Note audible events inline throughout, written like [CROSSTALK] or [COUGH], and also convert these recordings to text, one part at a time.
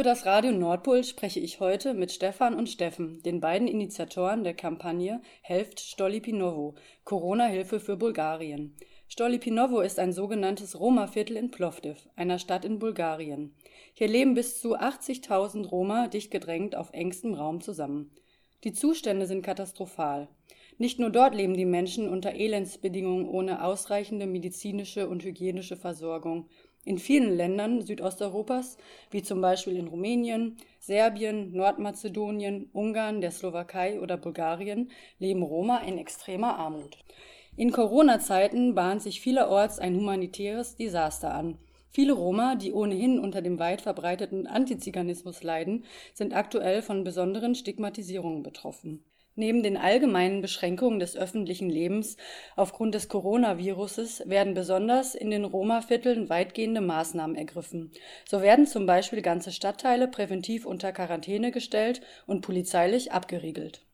Für das Radio Nordpol spreche ich heute mit Stefan und Steffen, den beiden Initiatoren der Kampagne Helft Stolipinovo, Corona-Hilfe für Bulgarien. Stolipinovo ist ein sogenanntes Roma-Viertel in Plovdiv, einer Stadt in Bulgarien. Hier leben bis zu 80.000 Roma dicht gedrängt auf engstem Raum zusammen. Die Zustände sind katastrophal. Nicht nur dort leben die Menschen unter Elendsbedingungen ohne ausreichende medizinische und hygienische Versorgung. In vielen Ländern Südosteuropas, wie zum Beispiel in Rumänien, Serbien, Nordmazedonien, Ungarn, der Slowakei oder Bulgarien, leben Roma in extremer Armut. In Corona-Zeiten bahnt sich vielerorts ein humanitäres Desaster an. Viele Roma, die ohnehin unter dem weit verbreiteten Antiziganismus leiden, sind aktuell von besonderen Stigmatisierungen betroffen. Neben den allgemeinen Beschränkungen des öffentlichen Lebens aufgrund des Coronaviruses werden besonders in den Roma-Vierteln weitgehende Maßnahmen ergriffen. So werden zum Beispiel ganze Stadtteile präventiv unter Quarantäne gestellt und polizeilich abgeriegelt.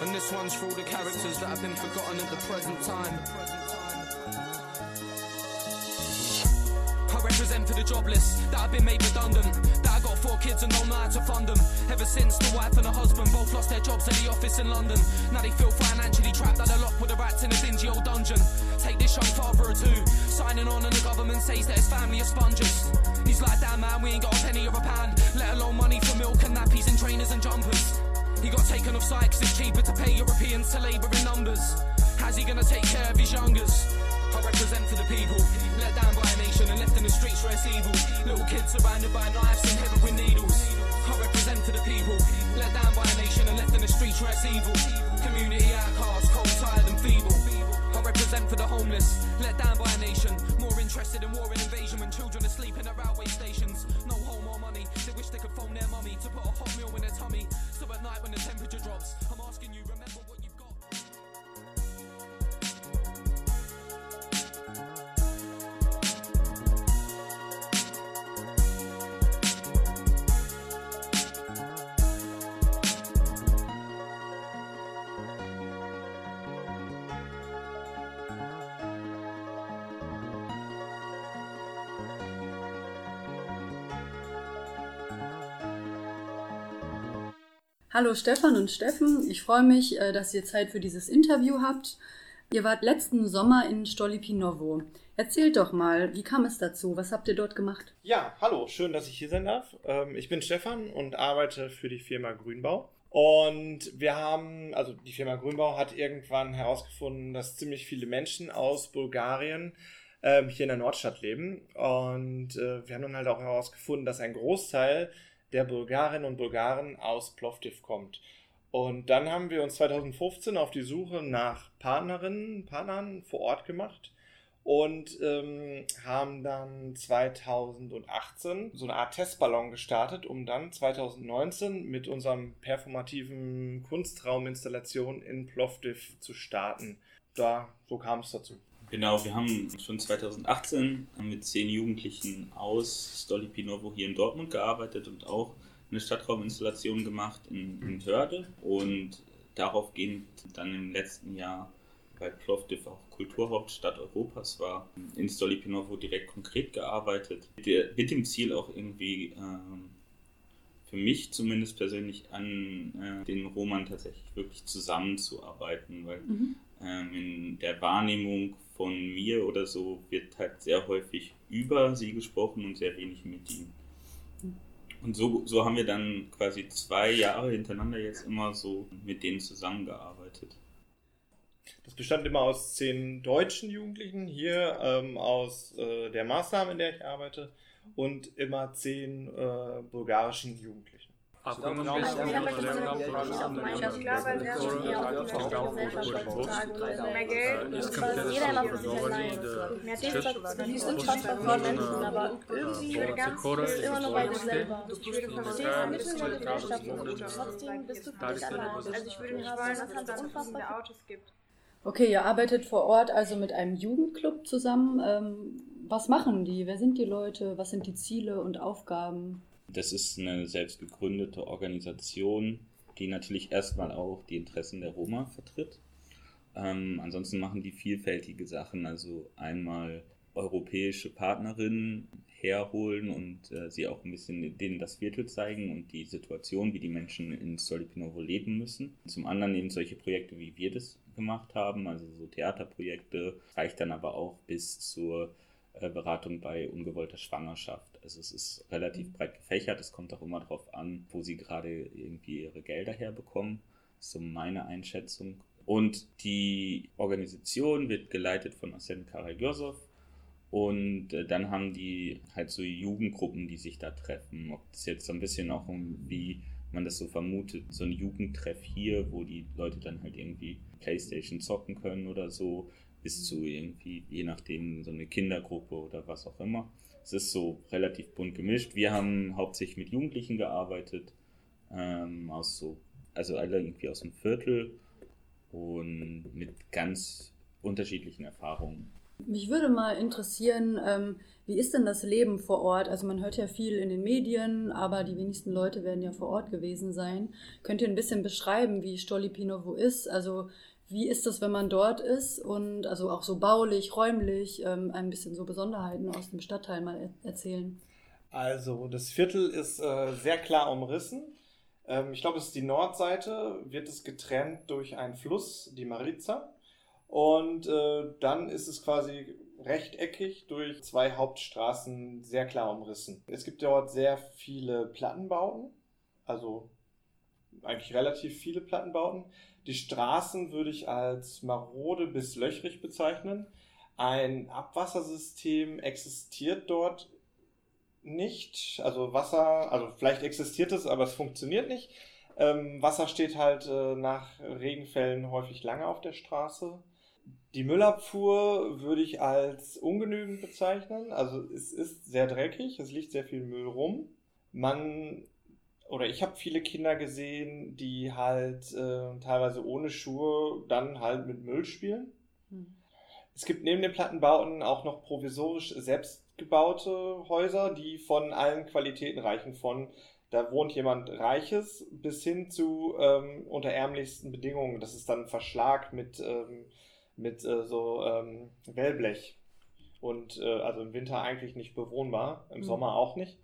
And this one's for all the characters that have been forgotten at the present time. Represent for the jobless that I've been made redundant. That I got four kids and don't know how to fund them. Ever since the wife and the husband both lost their jobs at the office in London. Now they feel financially trapped at a lock with the rats in a dingy old dungeon. Take this young father or two, signing on and the government says that his family are sponges. He's like, damn man, we ain't got a penny or a pound, let alone money for milk and nappies and trainers and jumpers. He got taken off site cause it's cheaper to pay Europeans to labour in numbers. How's he gonna take care of his youngers? Represent for the people, let down by a nation and left in the streets where it's evil. Little kids surrounded by knives and with needles. I represent for the people, let down by a nation and left in the streets where it's evil. Community outcasts, cold, tired and feeble. I represent for the homeless, let down by a nation. More interested in war and invasion when children are sleeping at railway stations. No home or money, they wish they could phone their mummy to put a hot meal in their tummy. So at night when the temperature drops, I'm asking you, Hallo Stefan und Steffen, ich freue mich, äh, dass ihr Zeit für dieses Interview habt. Ihr wart letzten Sommer in Stolipinovo. Erzählt doch mal, wie kam es dazu? Was habt ihr dort gemacht? Ja, hallo, schön, dass ich hier sein darf. Ähm, ich bin Stefan und arbeite für die Firma Grünbau. Und wir haben, also die Firma Grünbau hat irgendwann herausgefunden, dass ziemlich viele Menschen aus Bulgarien ähm, hier in der Nordstadt leben. Und äh, wir haben dann halt auch herausgefunden, dass ein Großteil der Bulgarinnen und Bulgaren aus Plovdiv kommt. Und dann haben wir uns 2015 auf die Suche nach Partnerinnen, Partnern vor Ort gemacht und ähm, haben dann 2018 so eine Art Testballon gestartet, um dann 2019 mit unserem performativen Kunstrauminstallation in Plovdiv zu starten. Da, so kam es dazu. Genau, wir haben schon 2018 mit zehn Jugendlichen aus Stolipinovo hier in Dortmund gearbeitet und auch eine Stadtrauminstallation gemacht in, in Hörde und daraufgehend dann im letzten Jahr weil Plovdiv auch Kulturhauptstadt Europas war, in Stolipinovo direkt konkret gearbeitet. Mit dem Ziel auch irgendwie ähm, für mich zumindest persönlich an äh, den Roman tatsächlich wirklich zusammenzuarbeiten, weil mhm. ähm, in der Wahrnehmung von mir oder so wird halt sehr häufig über sie gesprochen und sehr wenig mit ihnen. Und so, so haben wir dann quasi zwei Jahre hintereinander jetzt immer so mit denen zusammengearbeitet. Das bestand immer aus zehn deutschen Jugendlichen, hier ähm, aus äh, der Maßnahme, in der ich arbeite, und immer zehn äh, bulgarischen Jugendlichen. Acum în Okay, ihr arbeitet vor Ort also mit einem Jugendclub zusammen. Ähm, was machen die? Wer sind die Leute? Was sind die Ziele und Aufgaben? Das ist eine selbst gegründete Organisation, die natürlich erstmal auch die Interessen der Roma vertritt Ähm, ansonsten machen die vielfältige Sachen, also einmal europäische Partnerinnen herholen und äh, sie auch ein bisschen denen das Viertel zeigen und die Situation, wie die Menschen in Solipinovo leben müssen. Zum anderen eben solche Projekte, wie wir das gemacht haben, also so Theaterprojekte, reicht dann aber auch bis zur äh, Beratung bei ungewollter Schwangerschaft. Also es ist relativ mhm. breit gefächert, es kommt auch immer darauf an, wo sie gerade irgendwie ihre Gelder herbekommen. So meine Einschätzung. Und die Organisation wird geleitet von Arsene Karagiosov, und äh, dann haben die halt so Jugendgruppen, die sich da treffen. Ob das jetzt so ein bisschen auch um, wie man das so vermutet, so ein Jugendtreff hier, wo die Leute dann halt irgendwie Playstation zocken können oder so, bis zu irgendwie, je nachdem, so eine Kindergruppe oder was auch immer. Es ist so relativ bunt gemischt. Wir haben hauptsächlich mit Jugendlichen gearbeitet, ähm, aus so, also alle irgendwie aus dem Viertel und mit ganz unterschiedlichen Erfahrungen. Mich würde mal interessieren, ähm, wie ist denn das Leben vor Ort? Also man hört ja viel in den Medien, aber die wenigsten Leute werden ja vor Ort gewesen sein. Könnt ihr ein bisschen beschreiben, wie Stolipinovo ist? Also wie ist das, wenn man dort ist und also auch so baulich, räumlich, ähm, ein bisschen so Besonderheiten aus dem Stadtteil mal er erzählen? Also das Viertel ist äh, sehr klar umrissen. Ähm, ich glaube, es ist die Nordseite, wird es getrennt durch einen Fluss, die Marica. Und äh, dann ist es quasi rechteckig durch zwei Hauptstraßen sehr klar umrissen. Es gibt dort sehr viele Plattenbauten, also eigentlich relativ viele Plattenbauten. Die Straßen würde ich als marode bis löchrig bezeichnen. Ein Abwassersystem existiert dort nicht. Also Wasser, also vielleicht existiert es, aber es funktioniert nicht. Ähm, Wasser steht halt äh, nach Regenfällen häufig lange auf der Straße. Die Müllabfuhr würde ich als ungenügend bezeichnen. Also es ist sehr dreckig, es liegt sehr viel Müll rum. Man oder ich habe viele Kinder gesehen, die halt äh, teilweise ohne Schuhe dann halt mit Müll spielen. Hm. Es gibt neben den Plattenbauten auch noch provisorisch selbstgebaute Häuser, die von allen Qualitäten reichen. Von da wohnt jemand Reiches bis hin zu ähm, unter ärmlichsten Bedingungen. Das ist dann Verschlag mit ähm, mit äh, so ähm, Wellblech. Und äh, also im Winter eigentlich nicht bewohnbar, im mhm. Sommer auch nicht.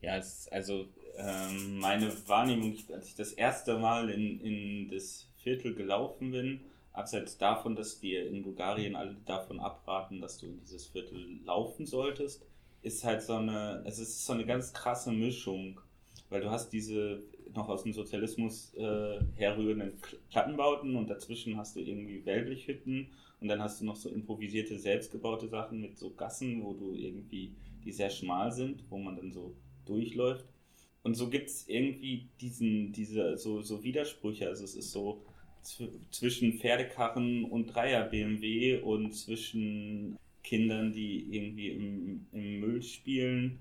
Ja, es, also ähm, meine Wahrnehmung, als ich das erste Mal in, in das Viertel gelaufen bin, abseits davon, dass wir in Bulgarien alle davon abraten, dass du in dieses Viertel laufen solltest, ist halt so eine, es ist so eine ganz krasse Mischung, weil du hast diese noch aus dem Sozialismus äh, herrührenden Plattenbauten und dazwischen hast du irgendwie Wellblichhütten und dann hast du noch so improvisierte, selbstgebaute Sachen mit so Gassen, wo du irgendwie, die sehr schmal sind, wo man dann so durchläuft. Und so gibt es irgendwie diesen, diese, so, so Widersprüche. Also es ist so zwischen Pferdekarren und Dreier BMW und zwischen Kindern, die irgendwie im, im Müll spielen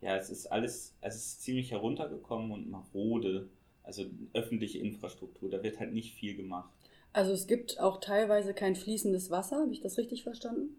ja, es ist alles, es ist ziemlich heruntergekommen und marode. Also öffentliche Infrastruktur, da wird halt nicht viel gemacht. Also es gibt auch teilweise kein fließendes Wasser, habe ich das richtig verstanden?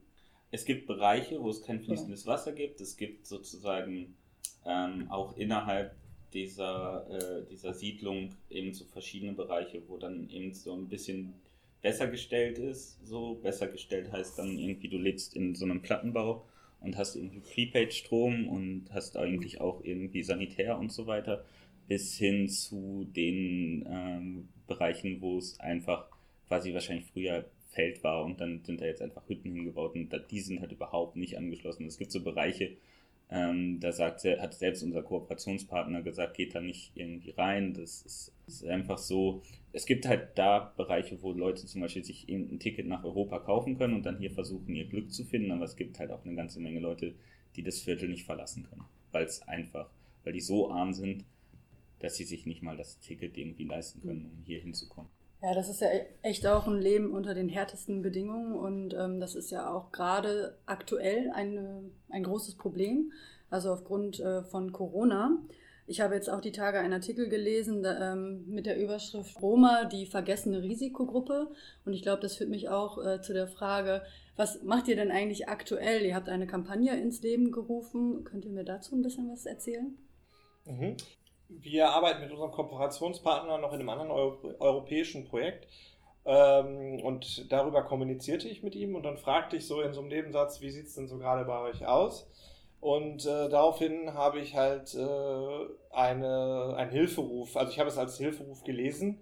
Es gibt Bereiche, wo es kein fließendes Wasser gibt. Es gibt sozusagen ähm, auch innerhalb dieser, äh, dieser Siedlung eben so verschiedene Bereiche, wo dann eben so ein bisschen besser gestellt ist. So besser gestellt heißt dann irgendwie, du lebst in so einem Plattenbau und hast irgendwie Prepaid-Strom und hast eigentlich auch irgendwie Sanitär und so weiter, bis hin zu den ähm, Bereichen, wo es einfach quasi wahrscheinlich früher Feld war und dann sind da jetzt einfach Hütten hingebaut und die sind halt überhaupt nicht angeschlossen. Es gibt so Bereiche, ähm, da sagt, hat selbst unser Kooperationspartner gesagt, geht da nicht irgendwie rein. Das ist, ist, einfach so. Es gibt halt da Bereiche, wo Leute zum Beispiel sich ein Ticket nach Europa kaufen können und dann hier versuchen, ihr Glück zu finden. Aber es gibt halt auch eine ganze Menge Leute, die das Viertel nicht verlassen können. Weil es einfach, weil die so arm sind, dass sie sich nicht mal das Ticket irgendwie leisten können, um hier hinzukommen. Ja, das ist ja echt auch ein Leben unter den härtesten Bedingungen und ähm, das ist ja auch gerade aktuell eine, ein großes Problem, also aufgrund äh, von Corona. Ich habe jetzt auch die Tage einen Artikel gelesen da, ähm, mit der Überschrift Roma, die vergessene Risikogruppe. Und ich glaube, das führt mich auch äh, zu der Frage, was macht ihr denn eigentlich aktuell? Ihr habt eine Kampagne ins Leben gerufen. Könnt ihr mir dazu ein bisschen was erzählen? Mhm. Wir arbeiten mit unserem Kooperationspartner noch in einem anderen Euro europäischen Projekt. Ähm, und darüber kommunizierte ich mit ihm und dann fragte ich so in so einem Nebensatz, wie sieht es denn so gerade bei euch aus? Und äh, daraufhin habe ich halt äh, eine, einen Hilferuf, also ich habe es als Hilferuf gelesen.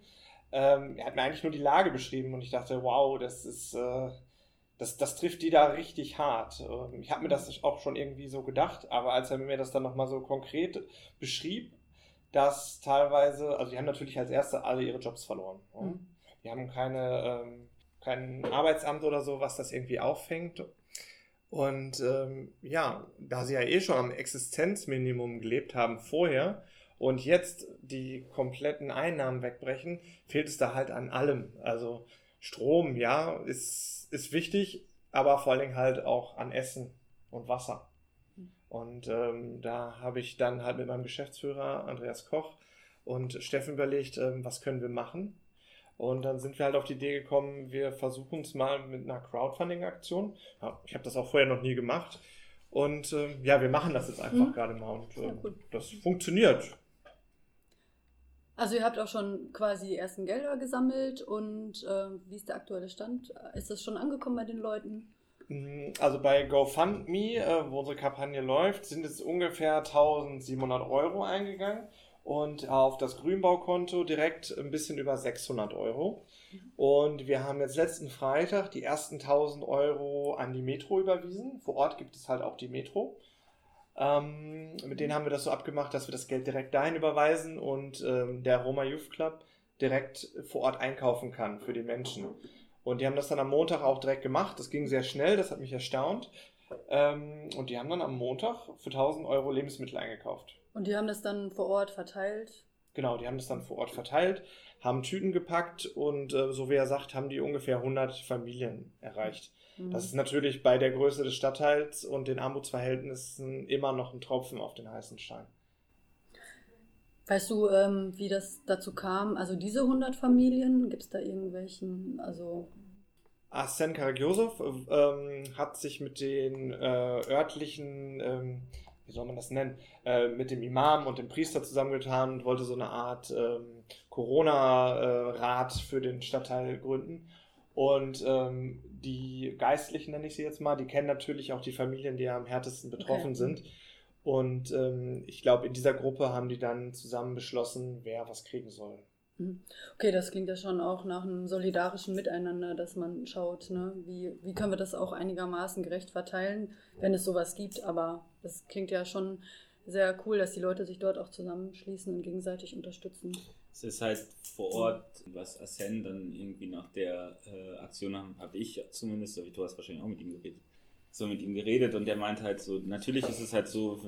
Ähm, er hat mir eigentlich nur die Lage beschrieben und ich dachte, wow, das ist, äh, das, das trifft die da richtig hart. Ähm, ich habe mir das auch schon irgendwie so gedacht, aber als er mir das dann nochmal so konkret beschrieb, dass teilweise, also die haben natürlich als Erste alle ihre Jobs verloren. Mhm. Die haben keine, ähm, kein Arbeitsamt oder so, was das irgendwie auffängt. Und ähm, ja, da sie ja eh schon am Existenzminimum gelebt haben vorher und jetzt die kompletten Einnahmen wegbrechen, fehlt es da halt an allem. Also Strom, ja, ist, ist wichtig, aber vor allen Dingen halt auch an Essen und Wasser. Und ähm, da habe ich dann halt mit meinem Geschäftsführer Andreas Koch und Steffen überlegt, ähm, was können wir machen. Und dann sind wir halt auf die Idee gekommen, wir versuchen es mal mit einer Crowdfunding-Aktion. Ja, ich habe das auch vorher noch nie gemacht. Und äh, ja, wir machen das jetzt einfach mhm. gerade mal und äh, ja, das funktioniert. Also ihr habt auch schon quasi die ersten Gelder gesammelt und äh, wie ist der aktuelle Stand? Ist das schon angekommen bei den Leuten? Mm, also bei GoFundMe, äh, wo unsere Kampagne läuft, sind es ungefähr 1700 Euro eingegangen und auf das Grünbaukonto direkt ein bisschen über 600 Euro. Und wir haben jetzt letzten Freitag die ersten 1000 Euro an die Metro überwiesen. Vor Ort gibt es halt auch die Metro. Ähm, mit denen haben wir das so abgemacht, dass wir das Geld direkt dahin überweisen und ähm, der Roma Youth Club direkt vor Ort einkaufen kann für die Menschen. Und die haben das dann am Montag auch direkt gemacht. Das ging sehr schnell, das hat mich erstaunt. Ähm, und die haben dann am Montag für 1000 Euro Lebensmittel eingekauft. Und die haben das dann vor Ort verteilt? Genau, die haben das dann vor Ort verteilt, haben Tüten gepackt und äh, so wie er sagt, haben die ungefähr 100 Familien erreicht. Mhm. Das ist natürlich bei der Größe des Stadtteils und den Armutsverhältnissen immer noch ein Tropfen auf den heißen Stein. Weißt du, ähm, wie das dazu kam? Also diese 100 Familien, gibt es da irgendwelchen, also Arsene Karagiosov ähm, hat sich mit den äh, örtlichen ähm, wie soll man das nennen, äh, mit dem Imam und dem Priester zusammengetan und wollte so eine Art ähm, Corona-Rat für den Stadtteil gründen. Und ähm, die Geistlichen, nenne ich sie jetzt mal, die kennen natürlich auch die Familien, die am härtesten betroffen okay. sind. Und ähm, ich glaube, in dieser Gruppe haben die dann zusammen beschlossen, wer was kriegen soll. Mhm. Okay, das klingt ja schon auch nach einem solidarischen Miteinander, dass man schaut, ne, wie, wie können wir das auch einigermaßen gerecht verteilen, wenn es sowas gibt. Aber das klingt ja schon sehr cool, dass die Leute sich dort auch zusammenschließen und gegenseitig unterstützen. Es ist halt vor Ort, was Asen dann irgendwie nach der äh, Aktion habe ich zumindest, du hast wahrscheinlich auch mit ihm geredet, so mit ihm geredet und der meint halt so, natürlich ist es halt so,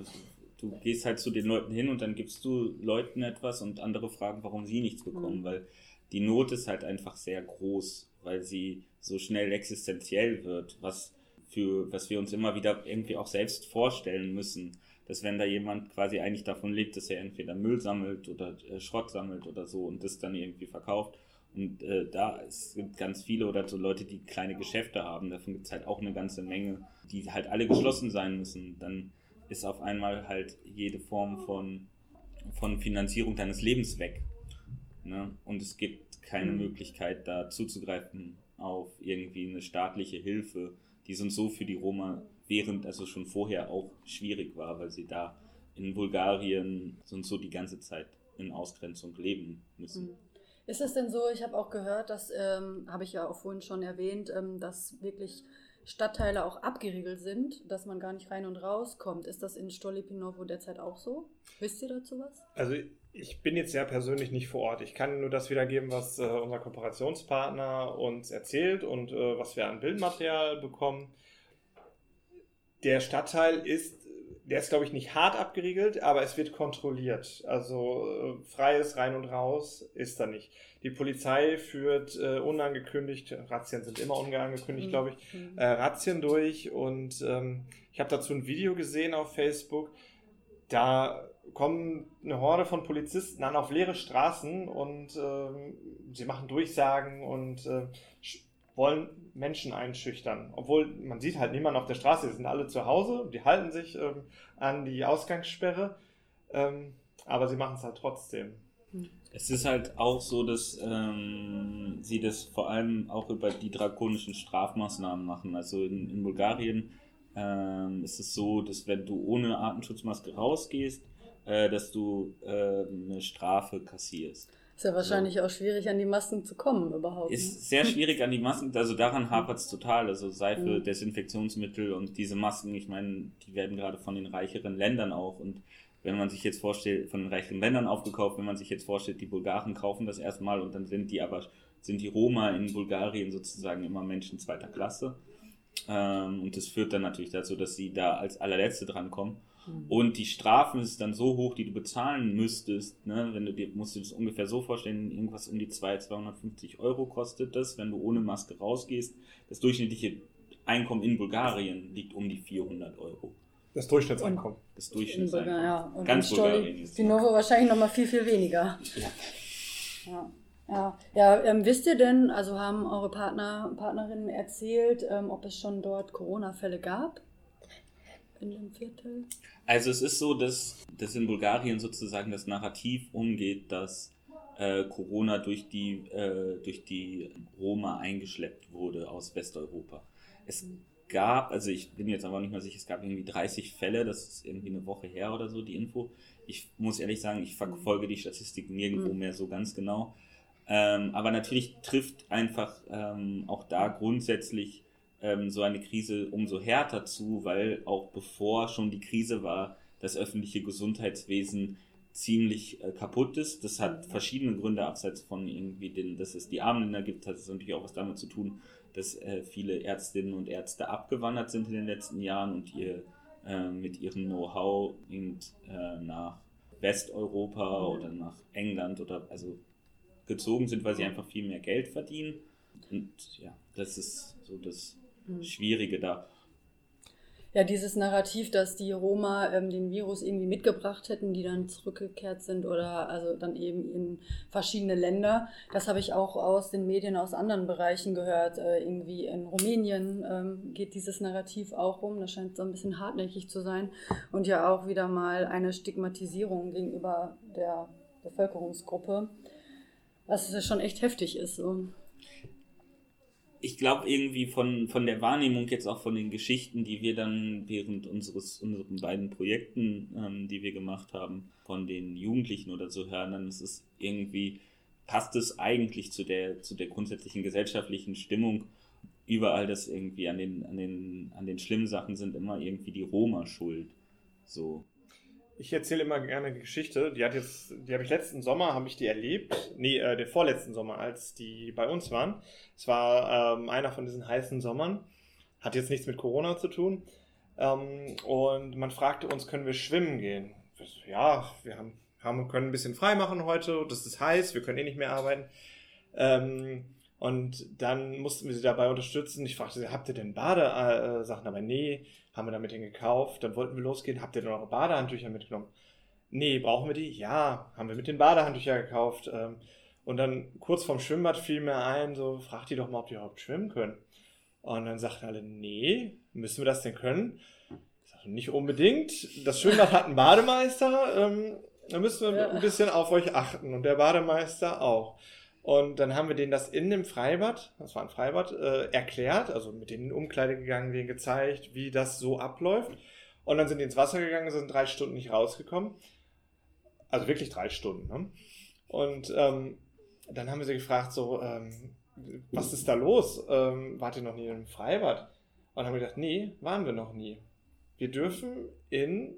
du gehst halt zu den Leuten hin und dann gibst du Leuten etwas und andere fragen, warum sie nichts bekommen, mhm. weil die Not ist halt einfach sehr groß, weil sie so schnell existenziell wird, was für, was wir uns immer wieder irgendwie auch selbst vorstellen müssen, dass wenn da jemand quasi eigentlich davon lebt, dass er entweder Müll sammelt oder äh, Schrott sammelt oder so und das dann irgendwie verkauft. Und äh, da es gibt ganz viele oder so Leute, die kleine Geschäfte haben, davon gibt es halt auch eine ganze Menge, die halt alle geschlossen sein müssen. Dann ist auf einmal halt jede Form von, von Finanzierung deines Lebens weg. Ne? Und es gibt keine mhm. Möglichkeit, da zuzugreifen auf irgendwie eine staatliche Hilfe, die sonst so für die Roma während, also schon vorher auch schwierig war, weil sie da in Bulgarien sonst so die ganze Zeit in Ausgrenzung leben müssen. Mhm. Ist es denn so, ich habe auch gehört, das ähm, habe ich ja auch vorhin schon erwähnt, ähm, dass wirklich Stadtteile auch abgeriegelt sind, dass man gar nicht rein und raus kommt. Ist das in Stolipinovo derzeit auch so? Wisst ihr dazu was? Also ich bin jetzt ja persönlich nicht vor Ort. Ich kann nur das wiedergeben, was äh, unser Kooperationspartner uns erzählt und äh, was wir an Bildmaterial bekommen. Der Stadtteil ist der ist, glaube ich, nicht hart abgeriegelt, aber es wird kontrolliert. Also äh, freies Rein und Raus ist da nicht. Die Polizei führt äh, unangekündigt, Razzien sind immer unangekündigt, mhm. glaube ich, mhm. äh, Razzien durch. Und ähm, ich habe dazu ein Video gesehen auf Facebook. Da kommen eine Horde von Polizisten an auf leere Straßen und äh, sie machen Durchsagen und äh, wollen Menschen einschüchtern. Obwohl man sieht halt niemanden auf der Straße, die sind alle zu Hause, die halten sich ähm, an die Ausgangssperre, ähm, aber sie machen es halt trotzdem. Es ist halt auch so, dass ähm, sie das vor allem auch über die drakonischen Strafmaßnahmen machen. Also in, in Bulgarien ähm, ist es so, dass wenn du ohne Atemschutzmaske rausgehst, äh, dass du äh, eine Strafe kassierst. Ist ja wahrscheinlich so. auch schwierig, an die Masken zu kommen überhaupt. Ist sehr schwierig an die Masken, also daran hapert es total. Also Seife, mhm. Desinfektionsmittel und diese Masken, ich meine, die werden gerade von den reicheren Ländern auch und wenn man sich jetzt vorstellt, von den reichen Ländern aufgekauft, wenn man sich jetzt vorstellt, die Bulgaren kaufen das erstmal und dann sind die aber, sind die Roma in Bulgarien sozusagen immer Menschen zweiter Klasse. Ähm, und das führt dann natürlich dazu, dass sie da als allerletzte drankommen. Mhm. Und die Strafen ist dann so hoch, die du bezahlen müsstest, ne? wenn du dir, musst du das ungefähr so vorstellen, irgendwas um die 200, 250 Euro kostet das, wenn du ohne Maske rausgehst. Das durchschnittliche Einkommen in Bulgarien liegt um die 400 Euro. Das Durchschnittseinkommen. Das Durchschnittseinkommen. Ja. Und Ganz Bulgarien. Die Novo wahrscheinlich nochmal viel, viel weniger. Ja. ja. Ja, ja ähm, wisst ihr denn, also haben eure Partner, Partnerinnen erzählt, ähm, ob es schon dort Corona-Fälle gab? In dem Viertel? Also es ist so, dass, dass in Bulgarien sozusagen das Narrativ umgeht, dass äh, Corona durch die, äh, durch die Roma eingeschleppt wurde aus Westeuropa. Es mhm gab, also ich bin jetzt aber nicht mehr sicher, es gab irgendwie 30 Fälle, das ist irgendwie eine Woche her oder so, die Info. Ich muss ehrlich sagen, ich verfolge die Statistik nirgendwo mhm. mehr so ganz genau. Ähm, aber natürlich trifft einfach ähm, auch da grundsätzlich ähm, so eine Krise umso härter zu, weil auch bevor schon die Krise war, das öffentliche Gesundheitswesen ziemlich äh, kaputt ist. Das hat verschiedene Gründe, abseits von irgendwie, den, dass es die armen Länder gibt, hat es natürlich auch was damit zu tun, dass äh, viele Ärztinnen und Ärzte abgewandert sind in den letzten Jahren und ihr äh, mit ihrem Know-how äh, nach Westeuropa oder nach England oder also gezogen sind, weil sie einfach viel mehr Geld verdienen. Und ja, das ist so das. Schwierige da ja, dieses Narrativ, dass die Roma ähm, den Virus irgendwie mitgebracht hätten, die dann zurückgekehrt sind oder also dann eben in verschiedene Länder. Das habe ich auch aus den Medien aus anderen Bereichen gehört. Äh, irgendwie in Rumänien ähm, geht dieses Narrativ auch rum. Das scheint so ein bisschen hartnäckig zu sein und ja auch wieder mal eine Stigmatisierung gegenüber der Bevölkerungsgruppe, was schon echt heftig ist. So ich glaube irgendwie von, von der Wahrnehmung jetzt auch von den Geschichten, die wir dann während unseres unseren beiden Projekten, ähm, die wir gemacht haben, von den Jugendlichen oder so hören, dann ist es irgendwie, passt es eigentlich zu der, zu der grundsätzlichen gesellschaftlichen Stimmung. Überall das irgendwie an den, an den, an den schlimmen Sachen sind immer irgendwie die Roma schuld. So. Ich erzähle immer gerne eine Geschichte. Die hat jetzt, die habe ich letzten Sommer, habe ich die erlebt. Nee, äh, den vorletzten Sommer, als die bei uns waren. Es war ähm, einer von diesen heißen Sommern. Hat jetzt nichts mit Corona zu tun. Ähm, und man fragte uns, können wir schwimmen gehen? Ja, wir haben, haben, können ein bisschen frei machen heute. Das ist heiß, wir können eh nicht mehr arbeiten. Ähm, und dann mussten wir sie dabei unterstützen. Ich fragte sie, habt ihr denn Badesachen? Aber nee, haben wir damit gekauft. Dann wollten wir losgehen. Habt ihr denn eure Badehandtücher mitgenommen? Nee, brauchen wir die? Ja, haben wir mit den Badehandtüchern gekauft. Ähm, und dann kurz vorm Schwimmbad fiel mir ein, so, fragt die doch mal, ob die überhaupt schwimmen können. Und dann sagten alle, nee, müssen wir das denn können? Ich sagte, nicht unbedingt. Das Schwimmbad hat einen Bademeister. Ähm, da müssen wir ein bisschen auf euch achten. Und der Bademeister auch. Und dann haben wir denen das in dem Freibad, das war ein Freibad, äh, erklärt, also mit denen in Umkleide gegangen, denen gezeigt, wie das so abläuft. Und dann sind die ins Wasser gegangen, sind drei Stunden nicht rausgekommen. Also wirklich drei Stunden. Ne? Und ähm, dann haben wir sie gefragt, so, ähm, was ist da los? Ähm, wart ihr noch nie im Freibad? Und dann haben wir gedacht, nee, waren wir noch nie. Wir dürfen in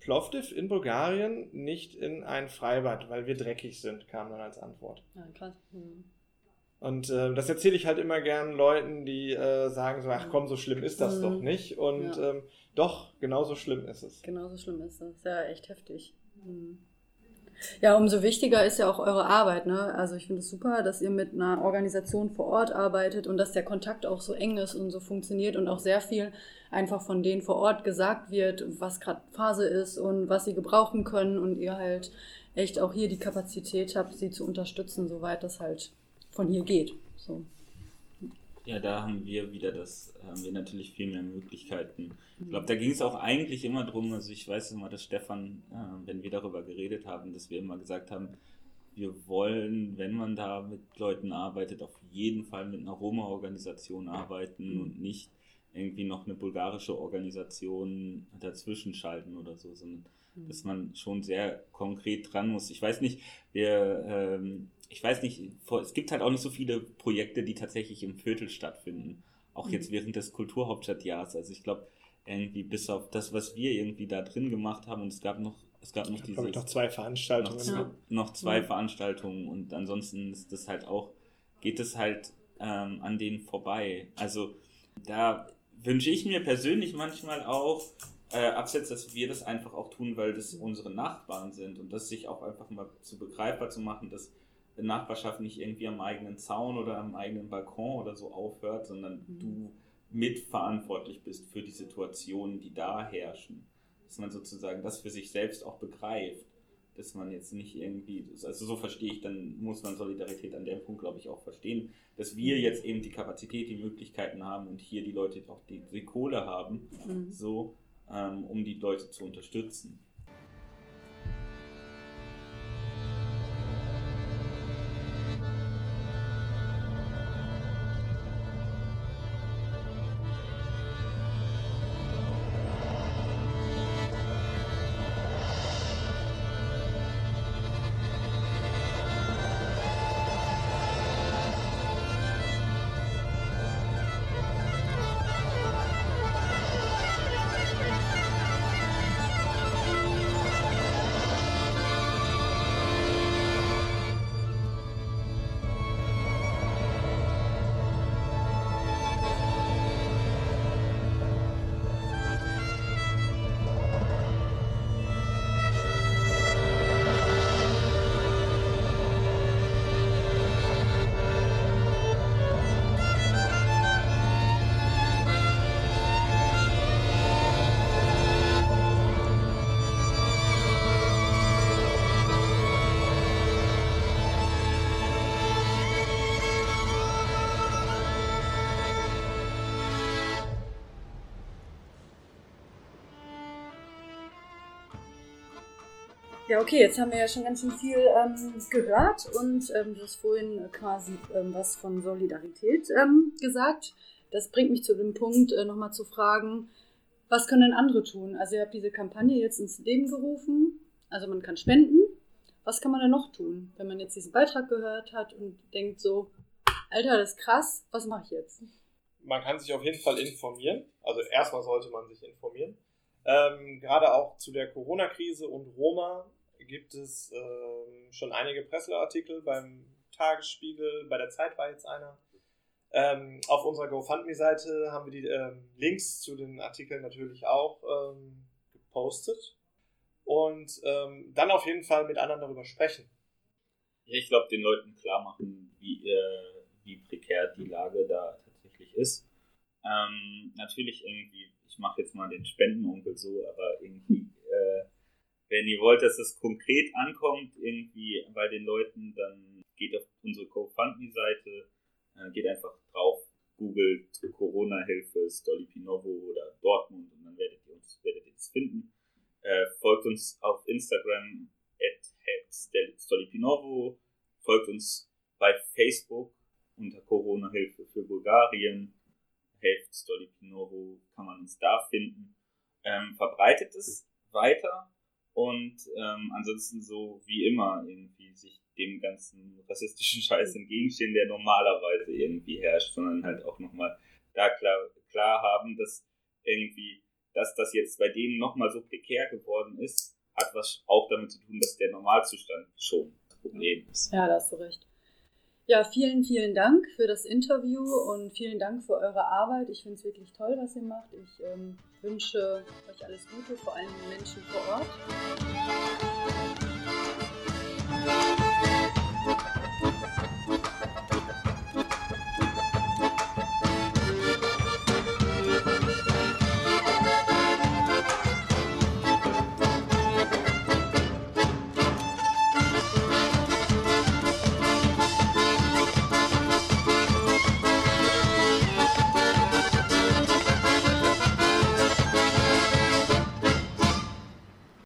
Plovdiv in Bulgarien nicht in ein Freibad, weil wir dreckig sind, kam dann als Antwort. Ja, krass. Hm. Und äh, das erzähle ich halt immer gern Leuten, die äh, sagen so, ach komm, so schlimm ist das mhm. doch nicht. Und ja. ähm, doch, genauso schlimm ist es. Genauso schlimm ist es. Ja, echt heftig. Mhm. Ja, umso wichtiger ist ja auch eure Arbeit. Ne? Also ich finde es super, dass ihr mit einer Organisation vor Ort arbeitet und dass der Kontakt auch so eng ist und so funktioniert und auch sehr viel einfach von denen vor Ort gesagt wird, was gerade Phase ist und was sie gebrauchen können und ihr halt echt auch hier die Kapazität habt, sie zu unterstützen, soweit das halt von hier geht. So. Ja, da haben wir wieder das, haben wir natürlich viel mehr Möglichkeiten. Ich glaube, da ging es auch eigentlich immer drum, also ich weiß immer, dass Stefan, äh, wenn wir darüber geredet haben, dass wir immer gesagt haben, wir wollen, wenn man da mit Leuten arbeitet, auf jeden Fall mit einer Roma-Organisation arbeiten und nicht irgendwie noch eine bulgarische Organisation dazwischen schalten oder so, sondern mhm. dass man schon sehr konkret dran muss. Ich weiß nicht, wir, ähm, ich weiß nicht, es gibt halt auch nicht so viele Projekte, die tatsächlich im Viertel stattfinden. Auch mhm. jetzt während des Kulturhauptstadtjahres. Also ich glaube, irgendwie bis auf das, was wir irgendwie da drin gemacht haben, und es gab noch, es gab noch diese. noch zwei Veranstaltungen. Noch, ja. noch zwei ja. Veranstaltungen und ansonsten ist das halt auch, geht es halt ähm, an denen vorbei. Also da wünsche ich mir persönlich manchmal auch, äh, abseits, dass wir das einfach auch tun, weil das unsere Nachbarn sind und das sich auch einfach mal zu begreifbar zu machen, dass Nachbarschaft nicht irgendwie am eigenen Zaun oder am eigenen Balkon oder so aufhört, sondern mhm. du mitverantwortlich bist für die Situationen, die da herrschen. Dass man sozusagen das für sich selbst auch begreift. Dass man jetzt nicht irgendwie, also so verstehe ich, dann muss man Solidarität an dem Punkt, glaube ich, auch verstehen, dass wir mhm. jetzt eben die Kapazität, die Möglichkeiten haben und hier die Leute auch die, die Kohle haben, mhm. so, ähm, um die Leute zu unterstützen. Ja, okay, jetzt haben wir ja schon ganz schön viel ähm, gehört und ähm, du hast vorhin quasi ähm, was von Solidarität ähm, gesagt. Das bringt mich zu dem Punkt, äh, nochmal zu fragen, was können denn andere tun? Also ihr habt diese Kampagne jetzt ins Leben gerufen, also man kann spenden. Was kann man denn noch tun, wenn man jetzt diesen Beitrag gehört hat und denkt so, Alter, das ist krass, was mache ich jetzt? Man kann sich auf jeden Fall informieren. Also erstmal sollte man sich informieren. Ähm, gerade auch zu der Corona-Krise und Roma gibt es ähm, schon einige Presseartikel beim Tagesspiegel, bei der Zeit war jetzt einer. Ähm, auf unserer GoFundMe-Seite haben wir die ähm, Links zu den Artikeln natürlich auch ähm, gepostet. Und ähm, dann auf jeden Fall mit anderen darüber sprechen. Ja, ich glaube, den Leuten klar machen, wie, äh, wie prekär die Lage da tatsächlich ist. Ähm, natürlich irgendwie ich mache jetzt mal den Spendenonkel so, aber irgendwie, äh, wenn ihr wollt, dass es konkret ankommt, irgendwie bei den Leuten, dann geht auf unsere GoFundMe-Seite, äh, geht einfach drauf, googelt Corona-Hilfe, Stolly Pinovo oder Dortmund und dann werdet ihr uns, werdet ihr es finden. Äh, folgt uns auf Instagram at Stolipinovo, folgt uns bei Facebook unter Corona-Hilfe für Bulgarien helft Stolipinovo, kann man uns da finden. Ähm, verbreitet es weiter und ähm, ansonsten so wie immer irgendwie sich dem ganzen rassistischen [LAUGHS] Scheiß entgegenstehen, der normalerweise irgendwie herrscht, sondern halt auch nochmal da klar, klar haben, dass irgendwie, dass das jetzt bei denen nochmal so prekär geworden ist, hat was auch damit zu tun, dass der Normalzustand schon ein Problem ist. Ja, da hast du recht. Ja, vielen, vielen Dank für das Interview und vielen Dank für eure Arbeit. Ich finde es wirklich toll, was ihr macht. Ich ähm, wünsche euch alles Gute, vor allem den Menschen vor Ort.